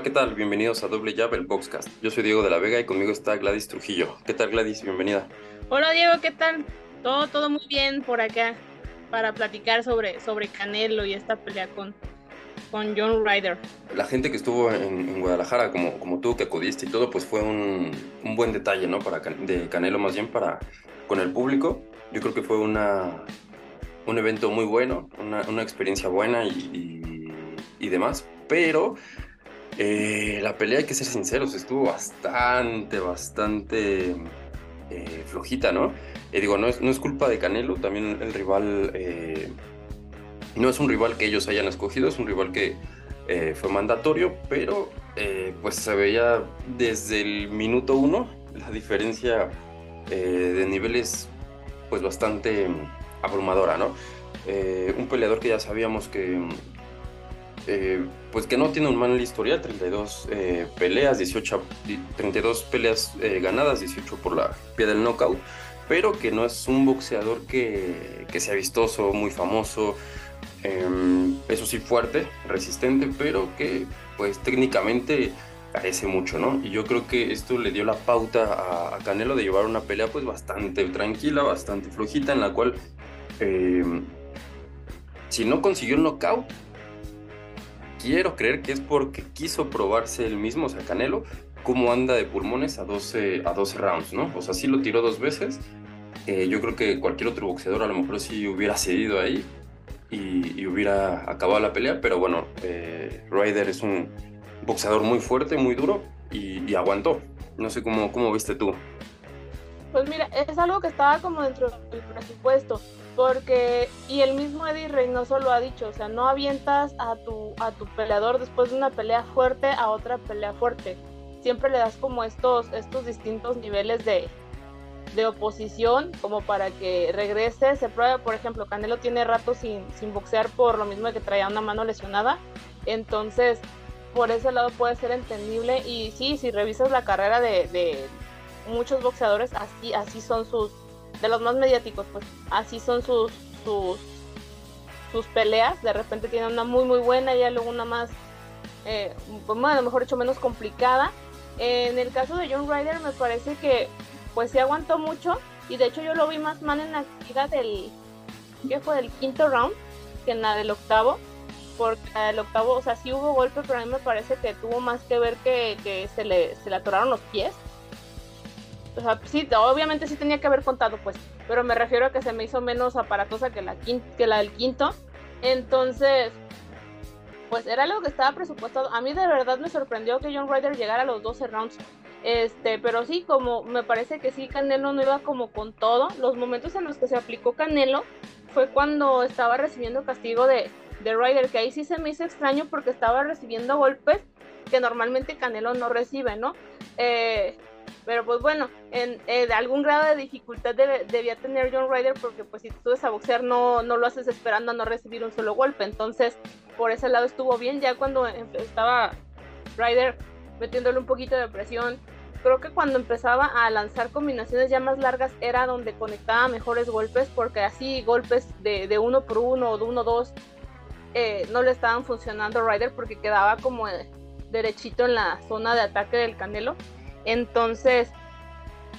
Hola, ¿qué tal? Bienvenidos a Doble Llave, el Boxcast. Yo soy Diego de la Vega y conmigo está Gladys Trujillo. ¿Qué tal, Gladys? Bienvenida. Hola, Diego, ¿qué tal? Todo, todo muy bien por acá para platicar sobre, sobre Canelo y esta pelea con, con John Ryder. La gente que estuvo en, Guadalajara, como, como tú que acudiste y todo, pues fue un, un buen detalle, ¿no? Para, de Canelo más bien para con el público. Yo creo que fue una, un evento muy bueno, una, una experiencia buena y, y, y demás, pero eh, la pelea, hay que ser sinceros, estuvo bastante, bastante eh, flojita, ¿no? Eh, digo, no es, no es, culpa de Canelo, también el rival no es un rival que ellos hayan escogido, es un rival que fue mandatorio, pero pues se veía desde el minuto uno la diferencia de niveles pues bastante abrumadora, ¿no? un peleador que ya sabíamos que eh, pues que no tiene un mal historial, 32 eh, peleas, 18, 32 peleas eh, ganadas, 18 por la pie del knockout, pero que no es un boxeador que, que sea vistoso, muy famoso, em, eso sí fuerte, resistente, pero que pues técnicamente carece mucho, ¿no? Y yo creo que esto le dio la pauta a, Canelo de llevar una pelea pues bastante tranquila, bastante flojita, en la cual em, si no consiguió el knockout, quiero creer que es porque quiso probarse el mismo, o sea, Canelo, cómo anda de pulmones a 12, a 12 rounds, ¿no? O sea, sí lo tiró dos veces. Eh, yo creo que cualquier otro boxeador a lo mejor sí hubiera cedido ahí y, hubiera acabado la pelea, pero bueno, eh, Ryder es un boxeador muy fuerte, muy duro y, aguantó. No sé cómo, cómo viste tú. Pues mira, es algo que estaba como dentro del presupuesto. Porque, y el mismo Eddie Reynoso lo ha dicho, o sea, no avientas a tu, a tu peleador después de una pelea fuerte a otra pelea fuerte. Siempre le das como estos, estos distintos niveles de, de oposición como para que regrese, se pruebe, por ejemplo, Canelo tiene rato sin, sin boxear por lo mismo que traía una mano lesionada, entonces por ese lado puede ser entendible y sí, si revisas la carrera de, de muchos boxeadores, así, así son sus, de los más mediáticos, pues así son sus, sus, sus peleas. De repente tienen una muy, muy buena y luego una más, eh, pues, a lo mejor hecho menos complicada. En el caso de John Ryder me parece que pues se aguantó mucho y de hecho yo lo vi más mal en la actividad del, ¿qué fue? Del quinto round que en la del octavo. Porque el octavo, o sea, sí hubo golpe, pero a mí me parece que tuvo más que ver que, que se, le, se le atoraron los pies o sea, sí, obviamente sí tenía que haber contado, pues, pero me refiero a que se me hizo menos aparatosa que la, que la del quinto. Entonces, pues era algo que estaba presupuestado. A mí de verdad me sorprendió que John Ryder llegara a los 12 rounds. Este, pero sí, como me parece que sí, Canelo no iba como con todo. Los momentos en los que se aplicó Canelo fue cuando estaba recibiendo castigo de, de Ryder, que ahí sí se me hizo extraño porque estaba recibiendo golpes que normalmente Canelo no recibe, ¿no? Eh, pero pues bueno, en, algún grado de dificultad debía tener John Ryder porque pues si tú a boxear no, no lo haces esperando a no recibir un solo golpe. Entonces por ese lado estuvo bien. Ya cuando estaba Ryder metiéndole un poquito de presión, creo que cuando empezaba a lanzar combinaciones ya más largas era donde conectaba mejores golpes porque así golpes de, uno por uno o de uno dos eh, no le estaban funcionando a Ryder porque quedaba como derechito en la zona de ataque del Canelo. Entonces,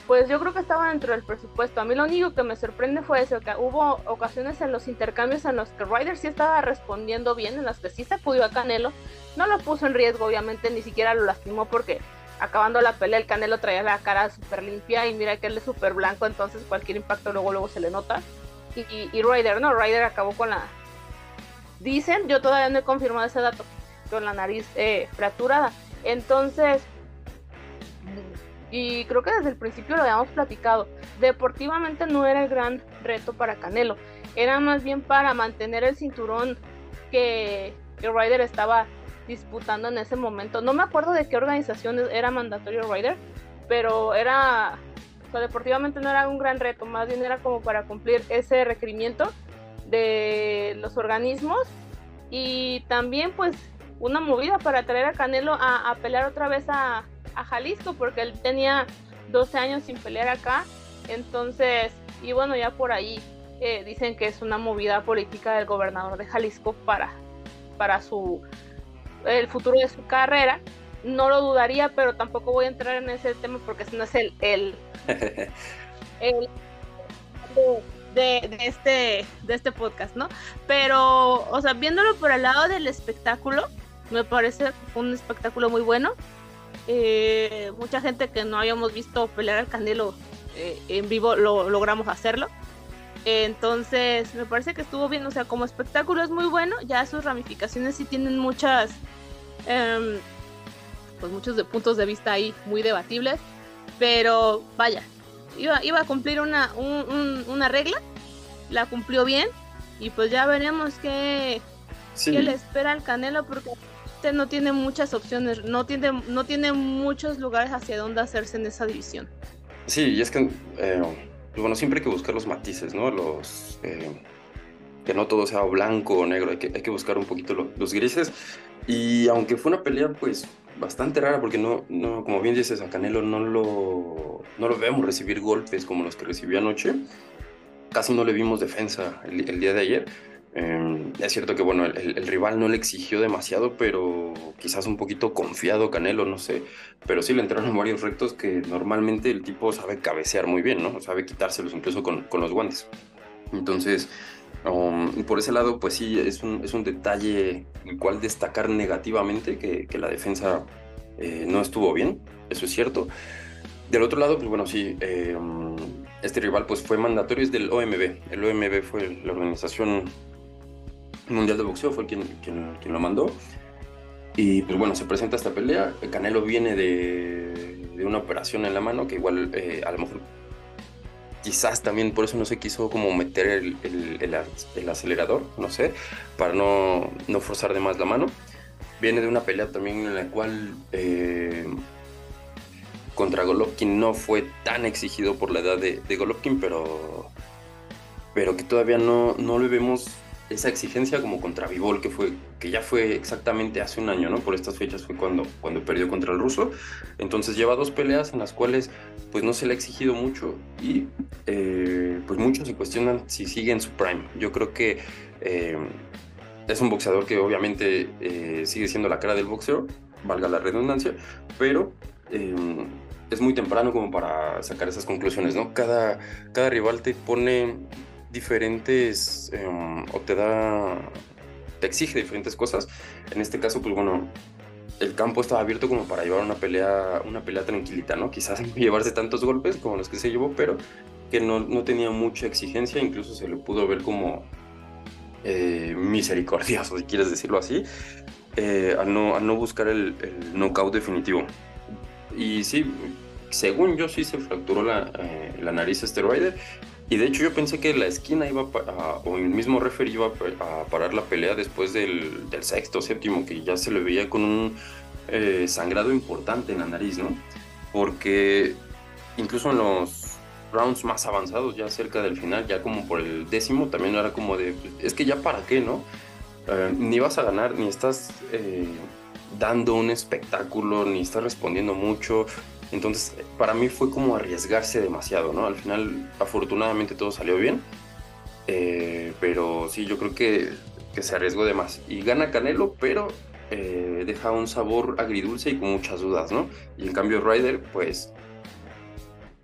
pues yo creo que estaba dentro del presupuesto. A mí lo único que me sorprende fue eso, que hubo ocasiones en los intercambios en los que Ryder sí estaba respondiendo bien, en las que sí pudo a Canelo. No lo puso en riesgo, obviamente, ni siquiera lo lastimó porque acabando la pelea el Canelo traía la cara súper limpia y mira que él es súper blanco, entonces cualquier impacto luego luego se le nota. Y, y, Ryder, no, Ryder acabó con la... Dicen, yo todavía no he confirmado ese dato, con la nariz eh, fracturada. Entonces, y creo que desde el principio lo habíamos platicado, deportivamente no era el gran reto para Canelo, era más bien para mantener el cinturón que, que Ryder estaba disputando en ese momento. No me acuerdo de qué organización era mandatorio Ryder, pero era, o deportivamente no era un gran reto, más bien era como para cumplir ese requerimiento de los organismos y también pues una movida para traer a Canelo a pelear otra vez a, a Jalisco porque él tenía 12 años sin pelear acá. Entonces, y bueno, ya por ahí eh, dicen que es una movida política del gobernador de Jalisco para, para su el futuro de su carrera. no lo dudaría, pero tampoco voy a entrar en ese tema porque no es el, el, el de, de, este, de este podcast, ¿no? Pero, o sea, viéndolo por el lado del espectáculo, me parece un espectáculo muy bueno. Eh, mucha gente que no habíamos visto pelear al Canelo eh, en vivo lo logramos hacerlo. Entonces, me parece que estuvo bien, o sea, como espectáculo es muy bueno, ya sus ramificaciones sí tienen muchas, em, pues muchos de puntos de vista ahí muy debatibles, pero vaya, iba, iba a cumplir una, una regla, la cumplió bien, y pues ya veremos qué, qué le espera al Canelo, porque este no tiene muchas opciones, no tiene, no tiene muchos lugares hacia donde hacerse en esa división. Sí, y es que... Eh pues bueno, siempre hay que buscar los matices, ¿no? Los, eh, que no todo sea blanco o negro, hay que, hay que buscar un poquito los grises. Y aunque fue una pelea, pues, bastante rara, porque no, no como bien dices, a Canelo no lo, no lo vemos recibir golpes como los que recibió anoche. Casi no le vimos defensa el día de ayer. Eh, es cierto que bueno, el, rival no le exigió demasiado, pero quizás un poquito confiado Canelo, no sé. Pero sí le entraron varios rectos que normalmente el tipo sabe cabecear muy bien, ¿no? Sabe quitárselos incluso con, con los guantes. Entonces, um, por ese lado, pues sí, es un, es un detalle el cual destacar negativamente que, que la defensa eh, no estuvo bien, eso es cierto. Del otro lado, pues bueno, sí, eh, um, este rival pues fue mandatorio, es del OMB. El OMB fue la organización Mundial de Boxeo fue quien, quien, lo mandó. Y pues bueno, se presenta esta pelea. El Canelo viene de, de una operación en la mano que igual eh, a lo mejor quizás también por eso no se quiso como meter el, el, el, acelerador, no sé, para no, no, forzar de más la mano. Viene de una pelea también en la cual eh, contra Golovkin no fue tan exigido por la edad de, de Golovkin, pero, pero que todavía no, no le vemos esa exigencia como contra Vivol, que, fue, que ya fue exactamente hace un año, ¿no? Por estas fechas fue cuando, cuando perdió contra el ruso. Entonces lleva dos peleas en las cuales pues no se le ha exigido mucho y eh, pues muchos se cuestionan si sigue en su prime. Yo creo que eh, es un boxeador que obviamente eh, sigue siendo la cara del boxeo, valga la redundancia, pero es muy temprano como para sacar esas conclusiones, ¿no? Cada, cada rival te pone diferentes em, o te da, te exige diferentes cosas. En este caso, pues bueno, el campo estaba abierto como para llevar una pelea, una pelea tranquilita, ¿no? Quizás llevarse tantos golpes como los que se llevó, pero que no, no tenía mucha exigencia, incluso se le pudo ver como eh, misericordioso, si quieres decirlo así, eh, a, no, a no buscar el, el knockout definitivo. Y sí, según yo sí se fracturó la, eh, la nariz este Rider y de hecho yo pensé que la esquina iba a, o el mismo referee iba a, parar la pelea después del, del sexto, séptimo, que ya se le veía con un eh, sangrado importante en la nariz, ¿no? Porque incluso en los rounds más avanzados, ya cerca del final, ya como por el décimo, también era como de, es que ya para qué, ¿no? Eh, ni vas a ganar, ni estás eh, dando un espectáculo, ni estás respondiendo mucho, entonces, para mí fue como arriesgarse demasiado, ¿no? Al final, afortunadamente todo salió bien, eh, pero sí, yo creo que, que, se arriesgó de más. Y gana Canelo, pero eh, deja un sabor agridulce y con muchas dudas, ¿no? Y en cambio Ryder, pues,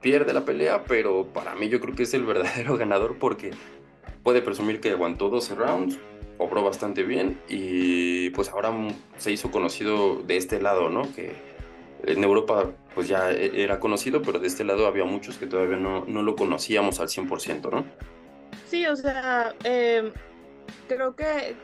pierde la pelea, pero para mí yo creo que es el verdadero ganador porque puede presumir que aguantó 12 rounds, obró bastante bien y pues ahora se hizo conocido de este lado, ¿no? Que en Europa pues ya e, era conocido, pero de este lado había muchos que todavía no, no lo conocíamos al 100%, ¿no? Sí, o sea, eh, creo que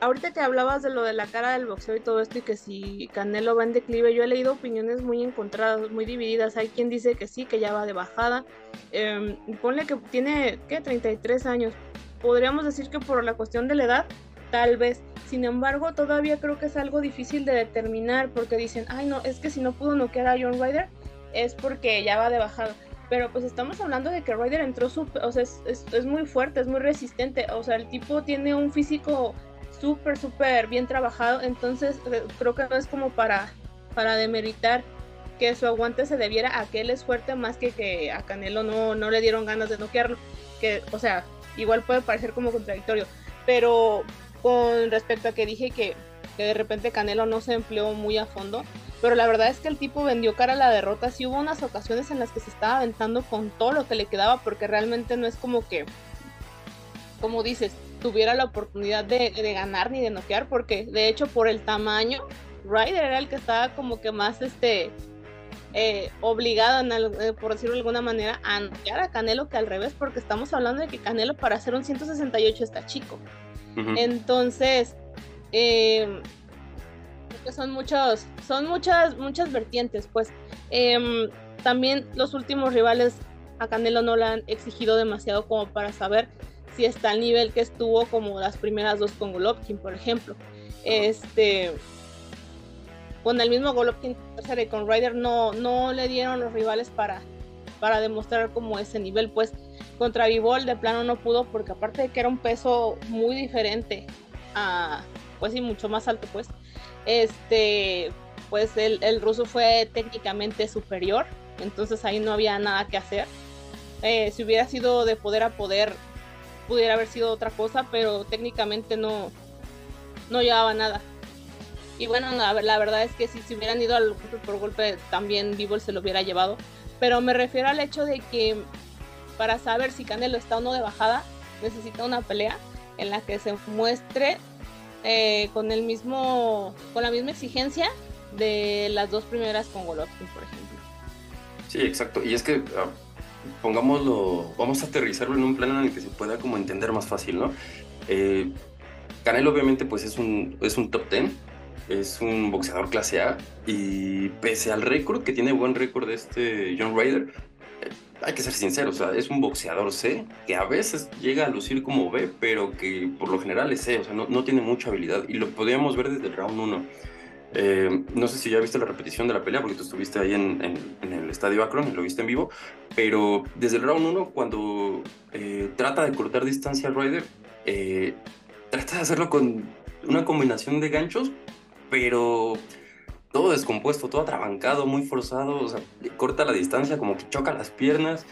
ahorita que hablabas de lo de la cara del boxeo y todo esto y que si Canelo va en declive, yo he leído opiniones muy encontradas, muy divididas. Hay quien dice que sí, que ya va de bajada. Eh, ponle que tiene, ¿qué? 33 años. Podríamos decir que por la cuestión de la edad, tal vez. Sin embargo, todavía creo que es algo difícil de determinar porque dicen, ay no, es que si no pudo noquear a John Ryder es porque ya va de bajada. Pero pues estamos hablando de que Ryder entró, o sea, es, es, muy fuerte, es muy resistente. O sea, el tipo tiene un físico súper, súper bien trabajado. Entonces eh, creo que no es como para, para demeritar que su aguante se debiera a que él es fuerte más que que a Canelo no, no le dieron ganas de noquearlo. Que, o sea, igual puede parecer como contradictorio. Pero con respecto a que dije que de repente Canelo no se empleó muy a fondo, pero la verdad es que el tipo vendió cara a la derrota, sí hubo unas ocasiones en las que se estaba aventando con todo lo que le quedaba, porque realmente no es como que, como dices, tuviera la oportunidad de, ganar ni de noquear, porque de hecho por el tamaño, Ryder era el que estaba como que más este eh, obligado, eh, por decirlo de alguna manera, a noquear a Canelo que al revés, porque estamos hablando de que Canelo para hacer un 168 está chico. Entonces, eh, son muchos, son muchas, muchas vertientes, pues. Em, también los últimos rivales a Canelo no le han exigido demasiado como para saber si está al nivel que estuvo como las primeras dos con Golovkin, por ejemplo. Este, con el mismo Golovkin y con Ryder no, no le dieron los rivales para, para demostrar como ese nivel, pues contra Vivol de plano no pudo porque aparte de que era un peso muy diferente a, pues y mucho más alto, pues, este, pues el, el ruso fue técnicamente superior, entonces ahí no había nada que hacer. Eh, si hubiera sido de poder a poder, pudiera haber sido otra cosa, pero técnicamente no, no llevaba nada. Y bueno, la, verdad es que si se hubieran ido al golpe por golpe, también Vivo se lo hubiera llevado. Pero me refiero al hecho de que para saber si Canelo está o no de bajada, necesita una pelea en la que se muestre eh, con el mismo, con la misma exigencia de las dos primeras con Golovkin, por ejemplo. Sí, exacto. Y es que ah, pongámoslo, vamos a aterrizarlo en un plano en el que se pueda como entender más fácil, ¿no? Eh, Canelo obviamente pues es un, es un top 10, es un boxeador clase A y pese al récord, que tiene buen récord de este John Ryder, hay que ser sincero, o sea, es un boxeador C que a veces llega a lucir como B, pero que por lo general es C, o sea, no, no tiene mucha habilidad y lo podíamos ver desde el round 1. Eh, no sé si ya viste la repetición de la pelea, porque tú estuviste ahí en, en, el estadio Akron y lo viste en vivo, pero desde el round 1, cuando eh, trata de cortar distancia al Ryder, eh, trata de hacerlo con una combinación de ganchos, pero todo descompuesto, todo atrabancado, muy forzado, o sea, corta la distancia, como que choca las piernas,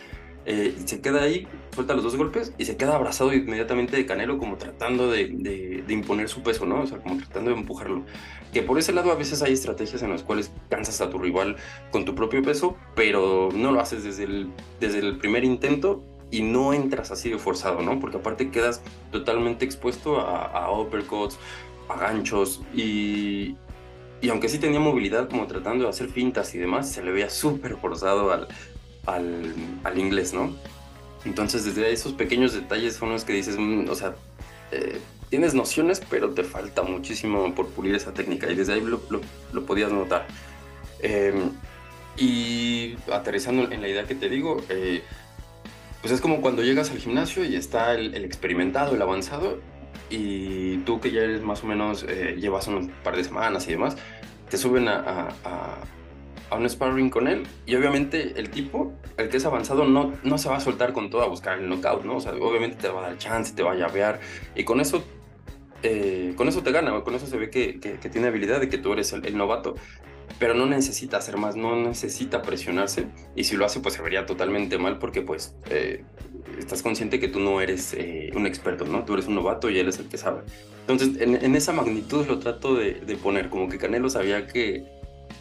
eh, se queda ahí, suelta los dos golpes y se queda abrazado inmediatamente de Canelo como tratando de, de, imponer su peso, ¿no? O sea, como tratando de empujarlo. Que por ese lado a veces hay estrategias en las cuales cansas a tu rival con tu propio peso, pero no lo haces desde el, desde el primer intento y no entras así de forzado, ¿no? Porque aparte quedas totalmente expuesto a, a uppercuts, a ganchos y, y aunque sí tenía movilidad como tratando de hacer fintas y demás, se le veía súper forzado al, al, al, inglés, ¿no? Entonces desde esos pequeños detalles son los que dices, mm, o sea, eh, tienes nociones, pero te falta muchísimo por pulir esa técnica y desde ahí lo, lo, podías notar. Em, y aterrizando en la idea que te digo, eh, pues es como cuando llegas al gimnasio y está el, el experimentado, el avanzado, y tú que ya eres más o menos, eh, llevas un par de semanas y demás, te suben a, a, a, un sparring con él y obviamente el tipo, el que es avanzado, no, no se va a soltar con todo a buscar el knockout, ¿no? O sea, obviamente te va a dar chance, te va a llavear y con eso... Eh, con eso te gana, con eso se ve que, que, tiene habilidad de que tú eres el, novato, pero no necesita hacer más, no necesita presionarse y si lo hace pues se vería totalmente mal porque pues eh, estás consciente que tú no eres eh, un experto, ¿no? Tú eres un novato y él es el que sabe. Entonces, en, esa magnitud lo trato de, poner, como que Canelo sabía que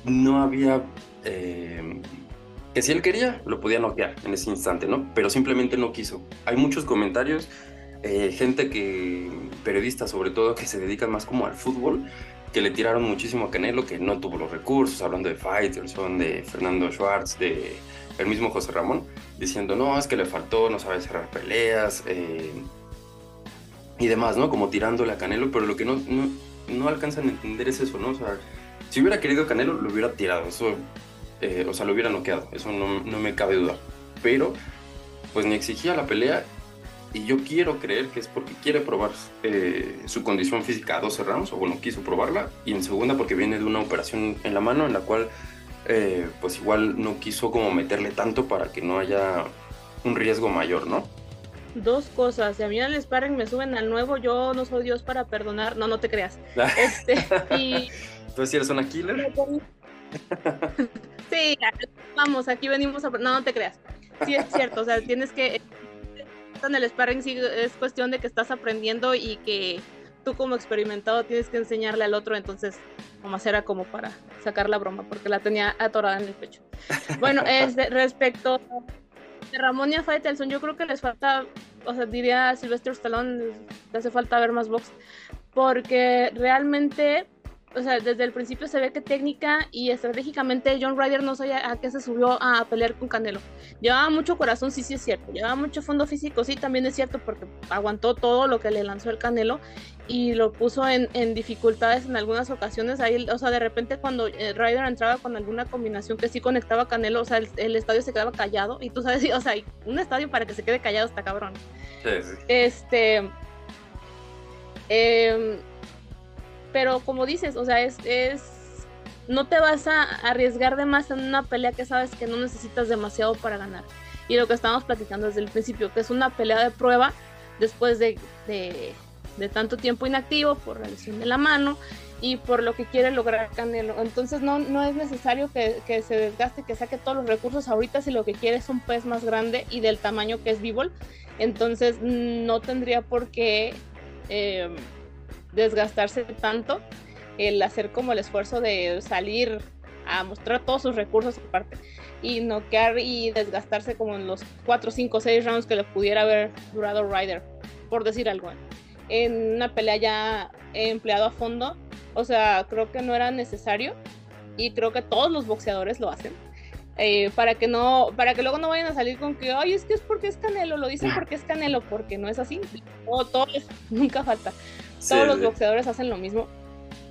no había... Eh, que si él quería, lo podía noquear en ese instante, ¿no? Pero simplemente no quiso. Hay muchos comentarios, gente que, periodistas sobre todo, que se dedican más como al fútbol, que le tiraron muchísimo a Canelo, que no tuvo los recursos, hablando de Fighterson, de Fernando Schwartz, de el mismo José Ramón, diciendo, no, es que le faltó, no sabe cerrar peleas eh, y demás, ¿no? Como tirándole a Canelo, pero lo que no, no, alcanzan a entender es eso, ¿no? O sea, si hubiera querido Canelo, lo hubiera tirado, eso, eh, o sea, lo hubiera noqueado, eso no, no me cabe duda. Pero, pues me exigía la pelea y yo quiero creer que es porque quiere probar eh, su condición física a 12 rounds, o bueno, quiso probarla, y en segunda porque viene de una operación en la mano en la cual eh, pues igual no quiso como meterle tanto para que no haya un riesgo mayor, ¿no? Dos cosas, si a mí al sparring me suben al nuevo, yo no soy Dios para perdonar, no, no te creas. este, y... ¿Tú eres una killer? sí, vamos, aquí venimos a... No, no te creas. Sí, es cierto, o sea, tienes que... En el sparring sí es cuestión de que estás aprendiendo y que tú como experimentado tienes que enseñarle al otro, entonces nomás era como para sacar la broma, porque la tenía atorada en el pecho. Bueno, es respecto de Ramón y a Faitelson, yo creo que les falta, o sea, diría Sylvester Stallone, les hace falta ver más box, porque realmente o sea, desde el principio se ve que técnica y estratégicamente John Ryder no sabía a qué se subió a pelear con Canelo. Llevaba mucho corazón, sí, sí es cierto. Llevaba mucho fondo físico, sí, también es cierto, porque aguantó todo lo que le lanzó el Canelo y lo puso en, dificultades en algunas ocasiones. Ahí, o sea, de repente cuando eh, Ryder entraba con alguna combinación que sí conectaba a Canelo, o sea, el, estadio se quedaba callado y tú sabes, o sea, un estadio para que se quede callado está cabrón. Sí, sí. Este. Eh, pero como dices, o sea, es, es no te vas a arriesgar de más en una pelea que sabes que no necesitas demasiado para ganar. Y lo que estábamos platicando desde el principio, que es una pelea de prueba después de, de, tanto tiempo inactivo por la lesión de la mano y por lo que quiere lograr Canelo. Entonces no, no es necesario que, que, se desgaste, que saque todos los recursos ahorita si lo que quiere es un pez más grande y del tamaño que es Bivol. Entonces no tendría por qué... Eh, desgastarse tanto, el hacer como el esfuerzo de salir a mostrar todos sus recursos aparte y noquear y desgastarse como en los 4, 5, 6 rounds que le pudiera haber durado Ryder, por decir algo. En una pelea ya empleado a fondo, o sea, creo que no era necesario y creo que todos los boxeadores lo hacen. Eh, para que no, para que luego no vayan a salir con que, ay, es que es porque es Canelo, lo dicen porque es Canelo, porque no es así. Todo, todo nunca falta. Todos los boxeadores hacen lo mismo.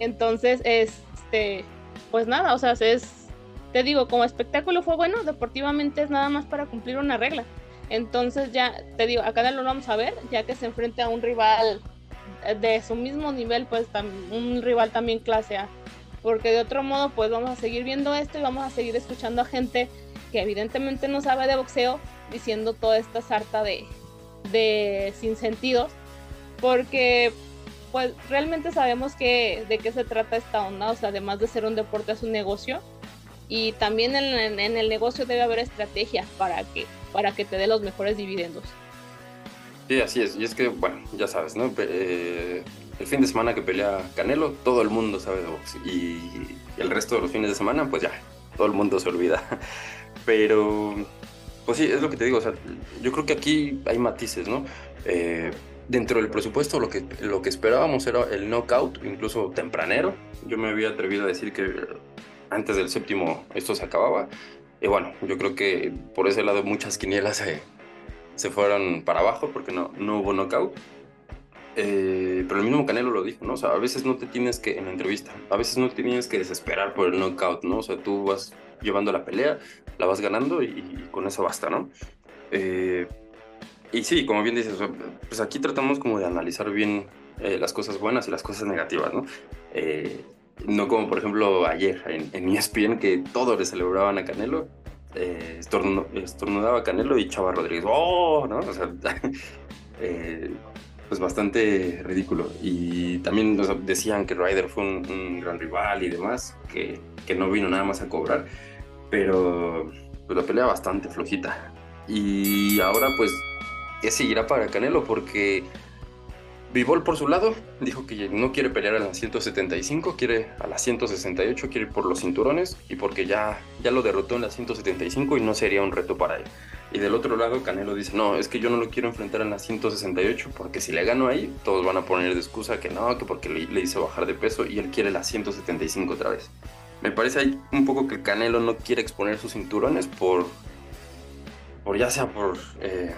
Entonces, este, pues nada, o sea, es, te digo, como espectáculo fue bueno, deportivamente es nada más para cumplir una regla. Entonces ya, te digo, acá lo vamos a ver, ya que se enfrenta a un rival de su mismo nivel, pues un rival también clase A. Porque de otro modo, pues vamos a seguir viendo esto y vamos a seguir escuchando a gente que evidentemente no sabe de boxeo diciendo toda esta sarta de, de sinsentidos. Porque pues realmente sabemos que de qué se trata esta onda, o sea, además de ser un deporte es un negocio y también en, el negocio debe haber estrategia para que, para que te dé los mejores dividendos. Sí, así es, y es que, bueno, ya sabes, ¿no? Eh, el fin de semana que pelea Canelo, todo el mundo sabe de box y el resto de los fines de semana, pues ya, todo el mundo se olvida. Pero, pues sí, es lo que te digo, o sea, yo creo que aquí hay matices, ¿no? Eh, dentro del presupuesto lo que, lo que esperábamos era el knockout, incluso tempranero. Yo me había atrevido a decir que antes del séptimo esto se acababa. Y bueno, yo creo que por ese lado muchas quinielas se, se fueron para abajo porque no, no hubo knockout. Eh, pero el mismo Canelo lo dijo, ¿no? O sea, a veces no te tienes que, en la entrevista, a veces no te tienes que desesperar por el knockout, ¿no? O sea, tú vas llevando la pelea, la vas ganando y, con eso basta, ¿no? Eh, y sí, como bien dices, pues aquí tratamos como de analizar bien eh, las cosas buenas y las cosas negativas, ¿no? Eh, no como por ejemplo ayer en, en ESPN que todos le celebraban a Canelo, eh, estornudaba Canelo y Chava Rodríguez, ¡oh! ¿no? O sea, pues bastante ridículo. Y también decían que Ryder fue un, gran rival y demás, que, que, no vino nada más a cobrar, pero pues la pelea bastante flojita. Y ahora pues que seguirá para Canelo porque Vivol por su lado dijo que no quiere pelear a las 175, quiere a las 168, quiere ir por los cinturones y porque ya, ya lo derrotó en las 175 y no sería un reto para él. Y del otro lado Canelo dice, no, es que yo no lo quiero enfrentar en las 168 porque si le gano ahí, todos van a poner de excusa que no, que porque le, hice bajar de peso y él quiere las 175 otra vez. Me parece ahí un poco que Canelo no quiere exponer sus cinturones por, por ya sea por... Eh,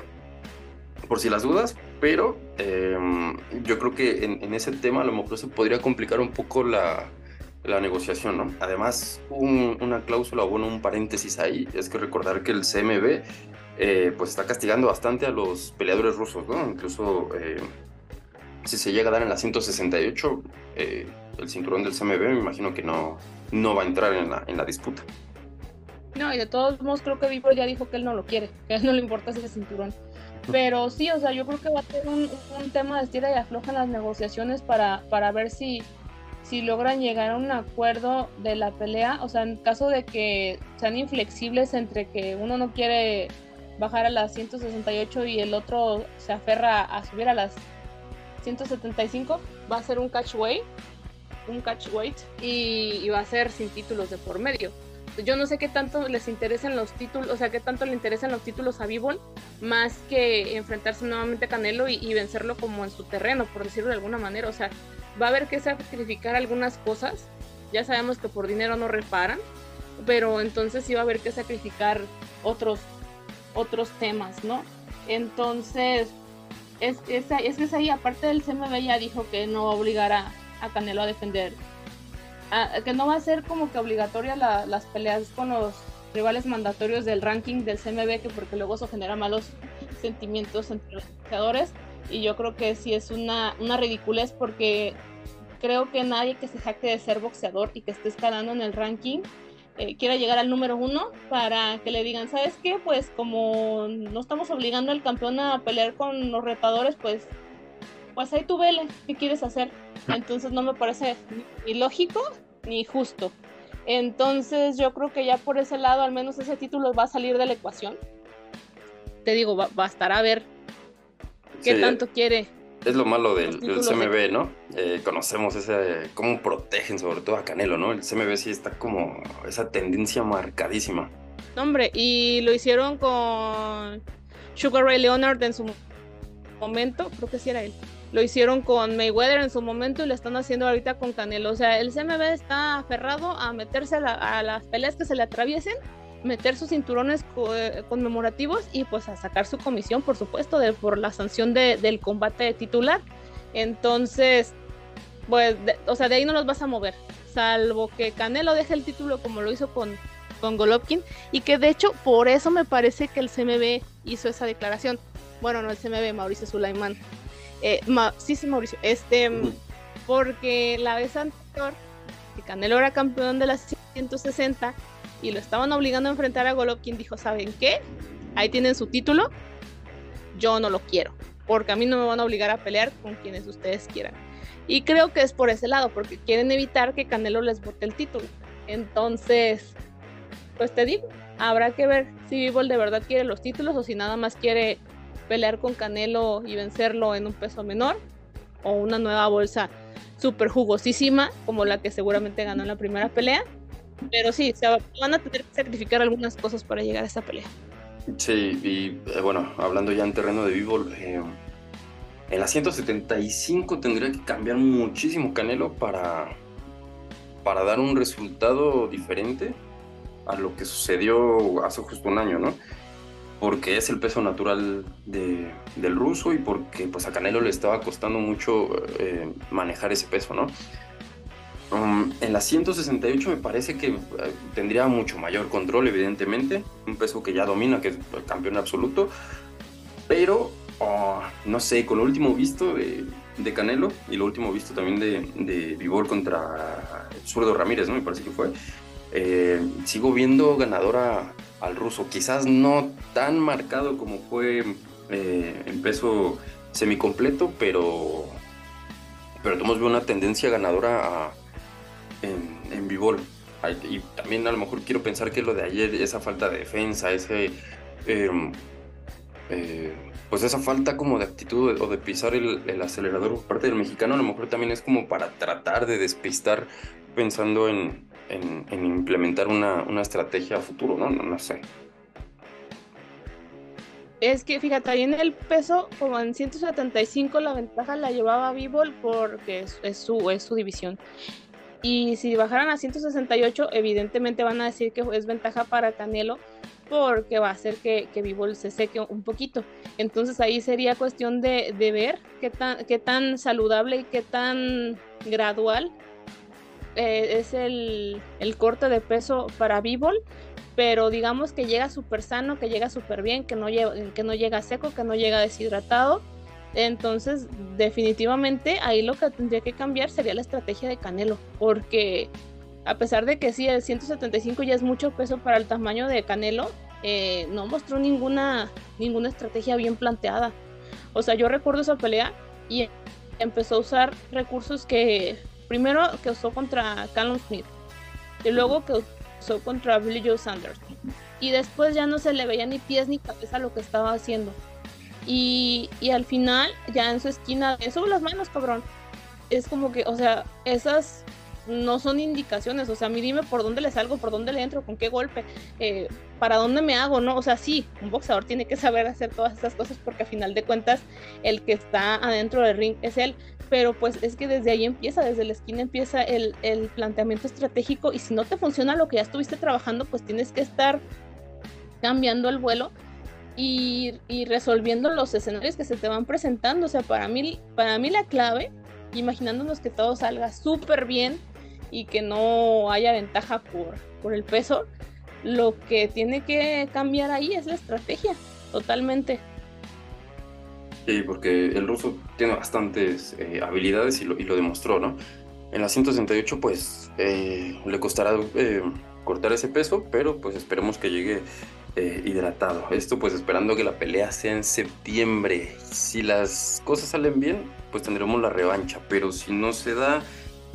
por si las dudas, pero em, yo creo que en, ese tema a lo mejor se podría complicar un poco la, la negociación, ¿no? Además, una cláusula, bueno, un paréntesis ahí, es que recordar que el CMB eh, pues está castigando bastante a los peleadores rusos, ¿no? Incluso eh, si se llega a dar en la 168, eh, el cinturón del CMB me imagino que no, no va a entrar en la, en la disputa. No, y de todos modos creo que Vivo ya dijo que él no lo quiere, que a él no le importa ese cinturón. Pero sí, o sea, yo creo que va a ser un, tema de estira y afloja en las negociaciones para, para ver si, si logran llegar a un acuerdo de la pelea. O sea, en caso de que sean inflexibles entre que uno no quiere bajar a las 168 y el otro se aferra a subir a las 175 va a ser un catch weight, un catch weight y, va a ser sin títulos de por medio. Yo no sé qué tanto les interesen los títulos, o sea, qué tanto le interesan los títulos a Bivol, más que enfrentarse nuevamente a Canelo y, vencerlo como en su terreno, por decirlo de alguna manera. O sea, va a haber que sacrificar algunas cosas. Ya sabemos que por dinero no reparan, pero entonces sí va a haber que sacrificar otros, otros temas, ¿no? Entonces, es, es, es que es ahí, aparte del CMB ya dijo que no va a, Canelo a defender, que no va a ser como que obligatoria las peleas con los rivales mandatorios del ranking del CMB, que porque luego eso genera malos sentimientos entre los jugadores y yo creo que sí es una, una ridiculez porque creo que nadie que se jacte de ser boxeador y que esté escalando en el ranking eh, quiera llegar al número uno para que le digan, ¿sabes qué? Pues como no estamos obligando al campeón a pelear con los retadores, pues, pues ahí tú vele, ¿qué quieres hacer? Entonces no me parece ni lógico ni justo. Entonces yo creo que ya por ese lado al menos ese título va a salir de la ecuación. Te digo, va, bastará a ver qué tanto quiere es lo malo del, CMB, ¿no? Eh, conocemos ese, cómo protegen sobre todo a Canelo, ¿no? El CMB sí está como esa tendencia marcadísima. Hombre, y lo hicieron con Sugar Ray Leonard en su momento, creo que sí era él. Lo hicieron con Mayweather en su momento y lo están haciendo ahorita con Canelo. O sea, el CMB está aferrado a meterse a las peleas que se le atraviesen meter sus cinturones eh, conmemorativos y pues a sacar su comisión, por supuesto, de, por la sanción del combate titular. Entonces, pues, o sea, de ahí no los vas a mover, salvo que Canelo deje el título como lo hizo con, con Golovkin y que de hecho por eso me parece que el CMB hizo esa declaración. Bueno, no el CMB, Mauricio Sulaimán. Eh, sí, sí, Mauricio. Este, porque la vez anterior, que Canelo era campeón de las 160, y lo estaban obligando a enfrentar a Golovkin, dijo, ¿saben qué? Ahí tienen su título, yo no lo quiero, porque a mí no me van a obligar a pelear con quienes ustedes quieran. Y creo que es por ese lado, porque quieren evitar que Canelo les bote el título. Entonces, pues te digo, habrá que ver si Vivol de verdad quiere los títulos o si nada más quiere pelear con Canelo y vencerlo en un peso menor o una nueva bolsa súper jugosísima como la que seguramente ganó en la primera pelea pero sí, se van a tener que sacrificar algunas cosas para llegar a esa pelea. Sí, y eh, bueno, hablando ya en terreno de vivo, eh, en la 175 tendría que cambiar muchísimo Canelo para, para dar un resultado diferente a lo que sucedió hace justo un año, ¿no? Porque es el peso natural del ruso y porque pues a Canelo le estaba costando mucho eh, manejar ese peso, ¿no? Um, en la 168 me parece que eh, tendría mucho mayor control, evidentemente. Un peso que ya domina, que es campeón absoluto. Pero, oh, no sé, con lo último visto de, Canelo y lo último visto también de, de Vivol contra Zurdo Ramírez, ¿no? Me parece que fue. Eh, sigo viendo ganadora al ruso. Quizás no tan marcado como fue eh, en peso semicompleto, pero, pero todos veo una tendencia ganadora a en, en Vivol. Y también a lo mejor quiero pensar que lo de ayer, esa falta de defensa, ese... Em, eh, pues esa falta como de actitud o de pisar el, acelerador por parte del mexicano, a lo mejor también es como para tratar de despistar pensando en, implementar una, estrategia a futuro, ¿no? ¿no? sé. Es que fíjate, ahí en el peso, como en 175, la ventaja la llevaba Vivol porque es, su, es su división. Y si bajaran a 168, evidentemente van a decir que es ventaja para Canelo porque va a hacer que, que se seque un poquito. Entonces ahí sería cuestión de, ver qué tan, qué tan saludable y qué tan gradual eh, es el, corte de peso para Bivol. Pero digamos que llega súper sano, que llega súper bien, que no, que no llega seco, que no llega deshidratado entonces, definitivamente ahí lo que tendría que cambiar sería la estrategia de Canelo, porque a pesar de que sí, el 175 ya es mucho peso para el tamaño de Canelo, eh, no mostró ninguna, ninguna estrategia bien planteada. O sea, yo recuerdo esa pelea y empezó a usar recursos que primero que usó contra Callum Smith y luego que usó contra Billy Joe Sanders y después ya no se le veía ni pies ni cabeza lo que estaba haciendo. Y, y al final, ya en su esquina, sube las manos, cabrón. Es como que, o sea, esas no son indicaciones, o sea, a mí dime por dónde le salgo, por dónde le entro, con qué golpe, eh, para dónde me hago, ¿no? O sea, sí, un boxeador tiene que saber hacer todas esas cosas porque a final de cuentas el que está adentro del ring es él, pero pues es que desde ahí empieza, desde la esquina empieza el, el planteamiento estratégico y si no te funciona lo que ya estuviste trabajando, pues tienes que estar cambiando el vuelo y, y, resolviendo los escenarios que se te van presentando. O sea, para mí, para mí la clave, imaginándonos que todo salga súper bien, y que no haya ventaja por, por el peso, lo que tiene que cambiar ahí es la estrategia, totalmente. Sí, porque el ruso tiene bastantes eh, habilidades y lo, y lo, demostró, ¿no? En la 168 pues eh, le costará eh, cortar ese peso, pero pues esperemos que llegue hidratado. Esto pues esperando que la pelea sea en septiembre. Si las cosas salen bien, pues tendremos la revancha, pero si no se da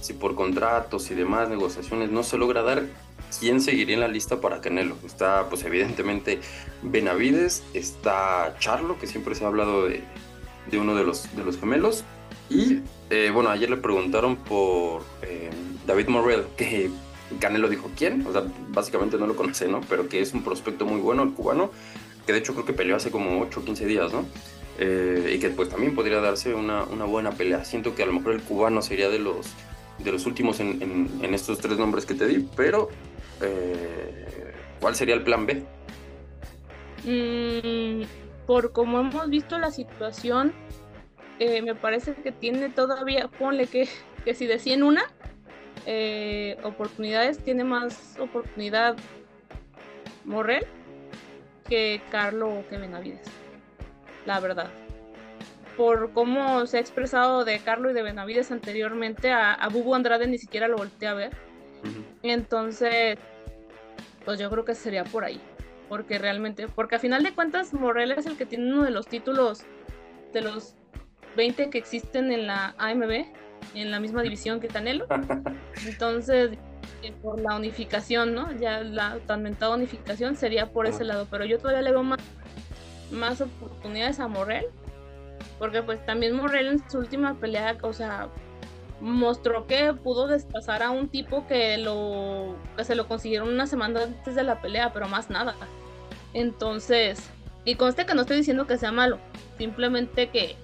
si por contratos y demás negociaciones no se logra dar, ¿quién seguiría en la lista para Canelo? Está, pues evidentemente, Benavides, está Charlo, que siempre se ha hablado de, de uno de los, de los gemelos, y eh, bueno, ayer le preguntaron por eh, David Morrell, que Canelo dijo, ¿quién? O sea, básicamente no lo conoce, ¿no? Pero que es un prospecto muy bueno, el cubano, que de hecho creo que peleó hace como 8 o 15 días, ¿no? Eh, y que pues también podría darse una, una buena pelea. Siento que a lo mejor el cubano sería de los de los últimos en, estos tres nombres que te di, pero eh, ¿cuál sería el plan B? Mm, por como hemos visto la situación, eh, me parece que tiene todavía, ponle que, que si de 100 una eh, oportunidades, tiene más oportunidad Morrel que Carlo o que Benavides, la verdad por cómo se ha expresado de Carlos y de Benavides anteriormente, a, a Bubu Andrade ni siquiera lo volteé a ver. Entonces, pues yo creo que sería por ahí. Porque realmente, porque a final de cuentas, Morel es el que tiene uno de los títulos de los 20 que existen en la AMB, en la misma división que Canelo. Entonces, eh, por la unificación, ¿no? Ya la tan mentada unificación sería por ese lado. Pero yo todavía le veo más, más oportunidades a Morel porque pues también Morrell en su última pelea, o sea, mostró que pudo despasar a un tipo que lo que se lo consiguieron una semana antes de la pelea, pero más nada. Entonces, y conste que no estoy diciendo que sea malo, simplemente que,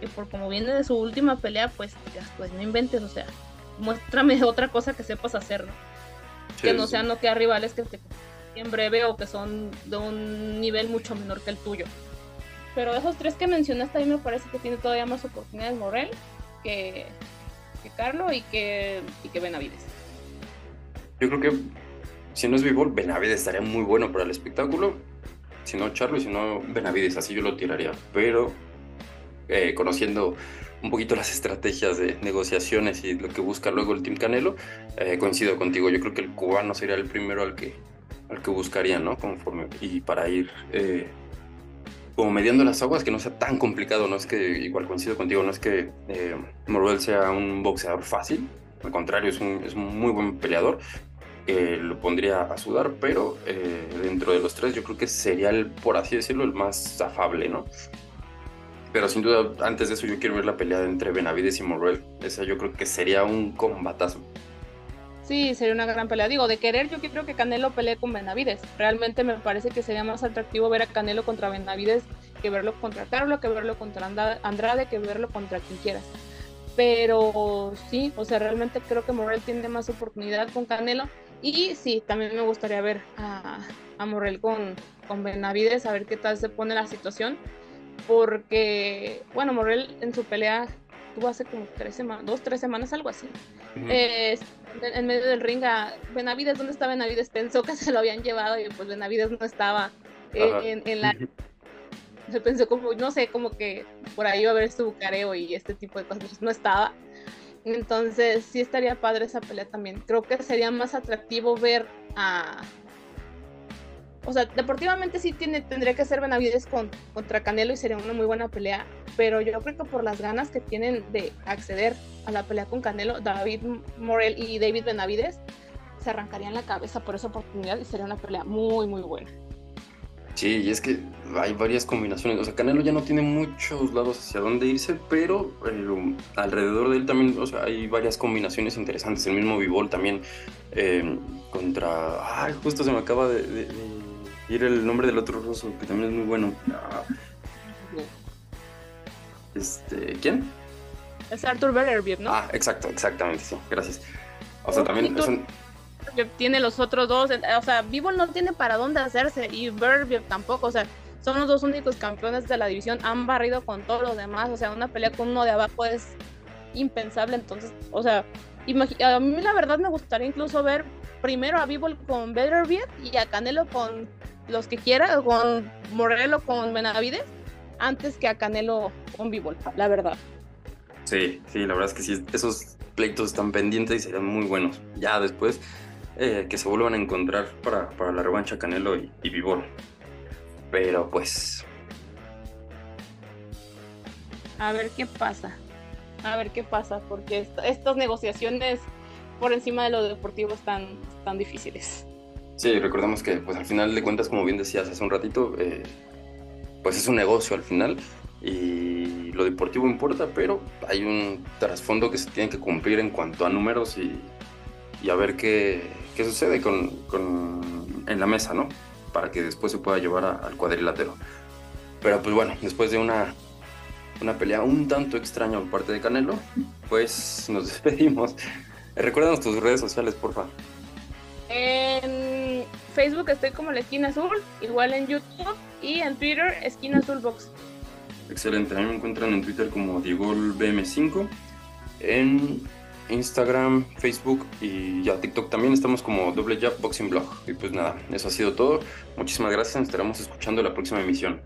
que por como viene de su última pelea, pues, pues no inventes, o sea, muéstrame otra cosa que sepas hacer, que no sean no que rivales que te en breve o que son de un nivel mucho menor que el tuyo. Pero de esos tres que mencionaste, a mí me parece que tiene todavía más oportunidades Morel que, que Carlo y que, y que Benavides. Yo creo que si no es Vivol, Benavides estaría muy bueno para el espectáculo. Si no Charlo y si no Benavides, así yo lo tiraría. Pero eh, conociendo un poquito las estrategias de negociaciones y lo que busca luego el Team Canelo, eh, coincido contigo. Yo creo que el cubano sería el primero al que, al que buscaría, ¿no? Conforme, y para ir eh, como mediando las aguas, que no sea tan complicado, no es que, igual coincido contigo, no es que eh, sea un boxeador fácil, al contrario, es un, es un muy buen peleador, lo pondría a sudar, pero eh, dentro de los tres yo creo que sería, el, por así decirlo, el más afable, ¿no? Pero sin duda, antes de eso yo quiero ver la pelea entre Benavides y Morrell, esa yo creo que sería un combatazo. Sí, sería una gran pelea. Digo, de querer, yo creo que Canelo pelee con Benavides. Realmente me parece que sería más atractivo ver a Canelo contra Benavides que verlo contra Carlo, que verlo contra Andrade, que verlo contra quien quieras. Pero sí, o sea, realmente creo que Morel tiene más oportunidad con Canelo. Y sí, también me gustaría ver a, a Morel con, con Benavides, a ver qué tal se pone la situación. Porque, bueno, Morel en su pelea tuvo hace como tres semanas, dos, tres semanas, algo así. en medio del ring a Benavides, ¿dónde está Benavides? Pensó que se lo habían llevado y pues Benavides no estaba en, la... Se pensó como, no sé, como que por ahí iba a haber su bucareo y este tipo de cosas, no estaba. Entonces sí estaría padre esa pelea también. Creo que sería más atractivo ver a, o sea, deportivamente sí tiene, tendría que ser Benavides con, contra Canelo y sería una muy buena pelea, pero yo creo que por las ganas que tienen de acceder a la pelea con Canelo, David Morel y David Benavides se arrancarían la cabeza por esa oportunidad y sería una pelea muy, muy buena. Sí, y es que hay varias combinaciones. O sea, Canelo ya no tiene muchos lados hacia dónde irse, pero eh, alrededor de él también, o sea, hay varias combinaciones interesantes. El mismo Vivol también eh, contra. Ay, justo se me acaba de, ir el nombre del otro ruso, que también es muy bueno. Este, ¿quién? Es Arthur Beterbiev, ¿no? Ah, exacto, exactamente, sí, gracias. O sea, también es un... Tiene los otros dos, o sea, Vivo no tiene para dónde hacerse y Beterbiev tampoco, o sea, son los dos únicos campeones de la división, han barrido con todos los demás, o sea, una pelea con uno de abajo es impensable, entonces, o sea, a mí la verdad me gustaría incluso ver primero a Vivo con Beterbiev y a Canelo con los que quiera, con Morelo con Benavides, antes que a Canelo con Vivo, la verdad. Sí, sí, la verdad es que sí, esos pleitos están pendientes y serían muy buenos. Ya después eh, que se vuelvan a encontrar para, la revancha Canelo y, y Vivor. Pero pues... A ver qué pasa. A ver qué pasa, porque estas negociaciones por encima de lo deportivo están, tan difíciles. Sí, recordemos que pues al final de cuentas, como bien decías hace un ratito, eh, pues es un negocio al final y lo deportivo importa, pero hay un trasfondo que se tiene que cumplir en cuanto a números y, a ver qué, sucede con, en la mesa, ¿no? Para que después se pueda llevar al cuadrilátero. Pero pues bueno, después de una, una pelea un tanto extraña por parte de Canelo, pues nos despedimos. Recuérdanos tus redes sociales, porfa. En Facebook estoy como la esquina azul, igual en YouTube y en Twitter esquina azul box. Excelente, a mí me encuentran en Twitter como DiegoBM5, en Instagram, Facebook y ya TikTok también estamos como Doble Jab Boxing Blog. Y pues nada, eso ha sido todo. Muchísimas gracias, nos estaremos escuchando la próxima emisión.